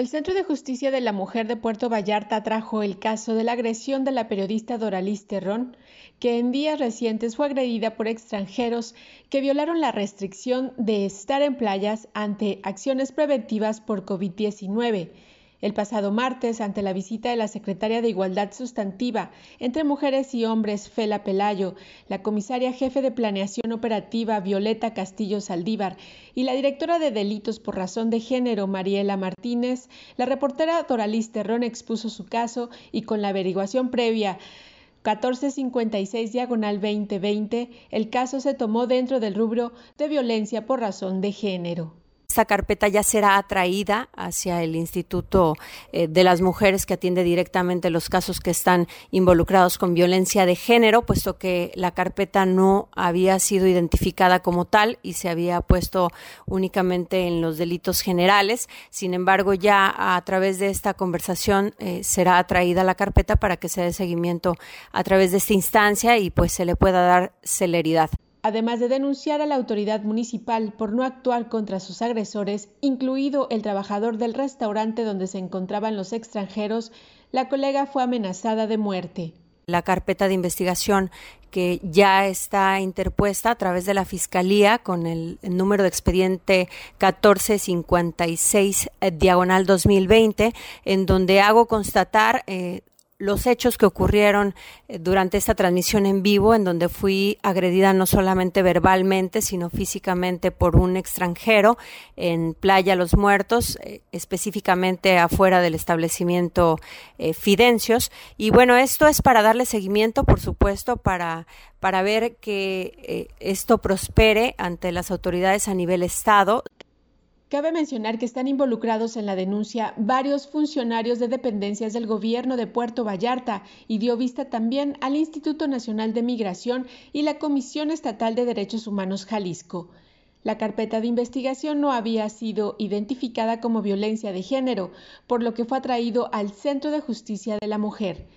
El Centro de Justicia de la Mujer de Puerto Vallarta trajo el caso de la agresión de la periodista Doralis Terrón, que en días recientes fue agredida por extranjeros que violaron la restricción de estar en playas ante acciones preventivas por COVID-19 el pasado martes, ante la visita de la secretaria de Igualdad Sustantiva entre Mujeres y Hombres, Fela Pelayo, la comisaria jefe de Planeación Operativa, Violeta Castillo Saldívar, y la directora de Delitos por Razón de Género, Mariela Martínez, la reportera Doralis Terrón expuso su caso y con la averiguación previa 1456 diagonal 2020, el caso se tomó dentro del rubro de violencia por razón de género. Esta carpeta ya será atraída hacia el Instituto eh, de las Mujeres que atiende directamente los casos que están involucrados con violencia de género, puesto que la carpeta no había sido identificada como tal y se había puesto únicamente en los delitos generales. Sin embargo, ya a través de esta conversación eh, será atraída la carpeta para que se dé seguimiento a través de esta instancia y pues se le pueda dar celeridad además de denunciar a la autoridad municipal por no actuar contra sus agresores, incluido el trabajador del restaurante donde se encontraban los extranjeros, la colega fue amenazada de muerte. La carpeta de investigación que ya está interpuesta a través de la Fiscalía con el, número de expediente 1456 eh, diagonal 2020, en donde hago constatar eh, los hechos que ocurrieron eh, durante esta transmisión en vivo, en donde fui agredida no solamente verbalmente, sino físicamente por un extranjero en Playa Los Muertos, eh, específicamente afuera del establecimiento eh, Fidencios. Y bueno, esto es para darle seguimiento, por supuesto, para, para ver que esto prospere ante las autoridades a nivel Estado. Cabe mencionar que están involucrados en la denuncia varios funcionarios de dependencias del gobierno de Puerto Vallarta y dio vista también al Instituto Nacional de Migración y la Comisión Estatal de Derechos Humanos Jalisco. La carpeta de investigación no había sido identificada como violencia de género, por lo que fue atraído al Centro de Justicia de la Mujer.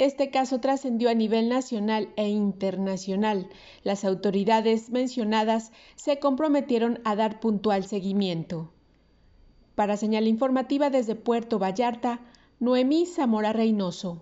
Este caso trascendió a nivel nacional e internacional. Las autoridades mencionadas se comprometieron a dar puntual seguimiento. Para señal informativa desde Puerto Vallarta, Noemí Zamora Reynoso.